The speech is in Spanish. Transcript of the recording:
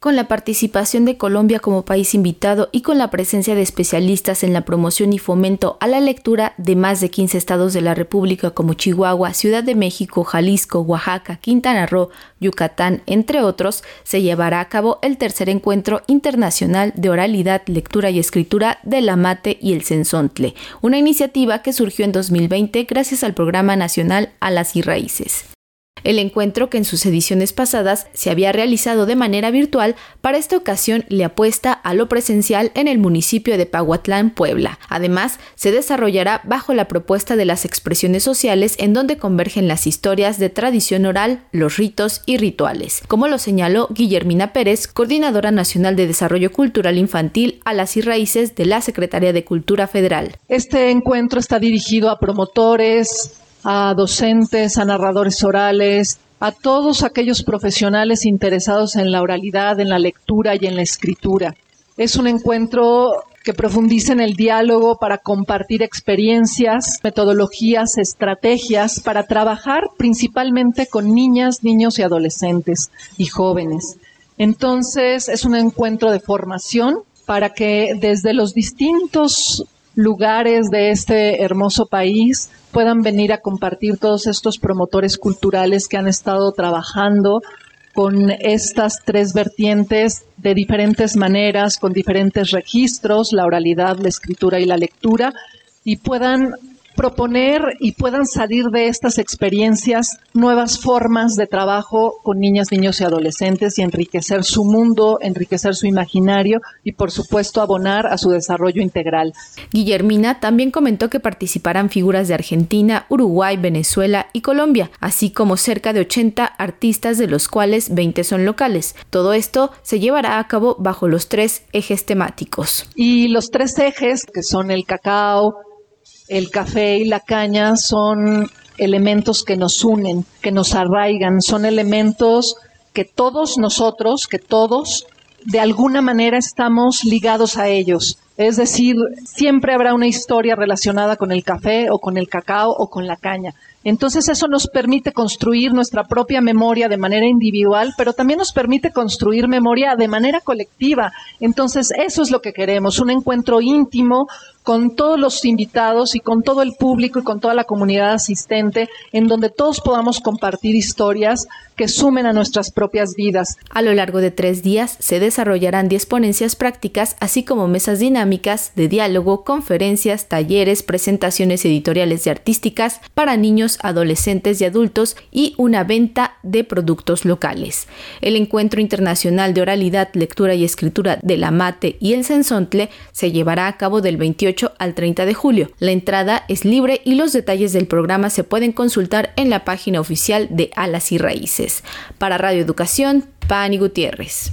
con la participación de Colombia como país invitado y con la presencia de especialistas en la promoción y fomento a la lectura de más de 15 estados de la República como Chihuahua, Ciudad de México, Jalisco, Oaxaca, Quintana Roo, Yucatán, entre otros, se llevará a cabo el tercer encuentro internacional de oralidad, lectura y escritura de la Mate y el Censontle, una iniciativa que surgió en 2020 gracias al Programa Nacional Alas y Raíces. El encuentro, que en sus ediciones pasadas se había realizado de manera virtual, para esta ocasión le apuesta a lo presencial en el municipio de Pahuatlán, Puebla. Además, se desarrollará bajo la propuesta de las expresiones sociales en donde convergen las historias de tradición oral, los ritos y rituales, como lo señaló Guillermina Pérez, coordinadora nacional de Desarrollo Cultural Infantil a las y raíces de la Secretaría de Cultura Federal. Este encuentro está dirigido a promotores, a docentes, a narradores orales, a todos aquellos profesionales interesados en la oralidad, en la lectura y en la escritura. Es un encuentro que profundiza en el diálogo para compartir experiencias, metodologías, estrategias para trabajar principalmente con niñas, niños y adolescentes y jóvenes. Entonces es un encuentro de formación para que desde los distintos lugares de este hermoso país puedan venir a compartir todos estos promotores culturales que han estado trabajando con estas tres vertientes de diferentes maneras, con diferentes registros, la oralidad, la escritura y la lectura, y puedan proponer y puedan salir de estas experiencias nuevas formas de trabajo con niñas, niños y adolescentes y enriquecer su mundo, enriquecer su imaginario y por supuesto abonar a su desarrollo integral. Guillermina también comentó que participarán figuras de Argentina, Uruguay, Venezuela y Colombia, así como cerca de 80 artistas de los cuales 20 son locales. Todo esto se llevará a cabo bajo los tres ejes temáticos. Y los tres ejes, que son el cacao, el café y la caña son elementos que nos unen, que nos arraigan, son elementos que todos nosotros, que todos, de alguna manera estamos ligados a ellos. Es decir, siempre habrá una historia relacionada con el café o con el cacao o con la caña. Entonces eso nos permite construir nuestra propia memoria de manera individual, pero también nos permite construir memoria de manera colectiva. Entonces eso es lo que queremos, un encuentro íntimo con todos los invitados y con todo el público y con toda la comunidad asistente, en donde todos podamos compartir historias que sumen a nuestras propias vidas. A lo largo de tres días se desarrollarán diez ponencias prácticas, así como mesas dinámicas de diálogo, conferencias, talleres, presentaciones editoriales y artísticas para niños, adolescentes y adultos y una venta de productos locales. El Encuentro Internacional de Oralidad, Lectura y Escritura de la Mate y el Sensontle se llevará a cabo del 28 al 30 de julio. La entrada es libre y los detalles del programa se pueden consultar en la página oficial de Alas y Raíces. Para Radio Educación, Pani Gutiérrez.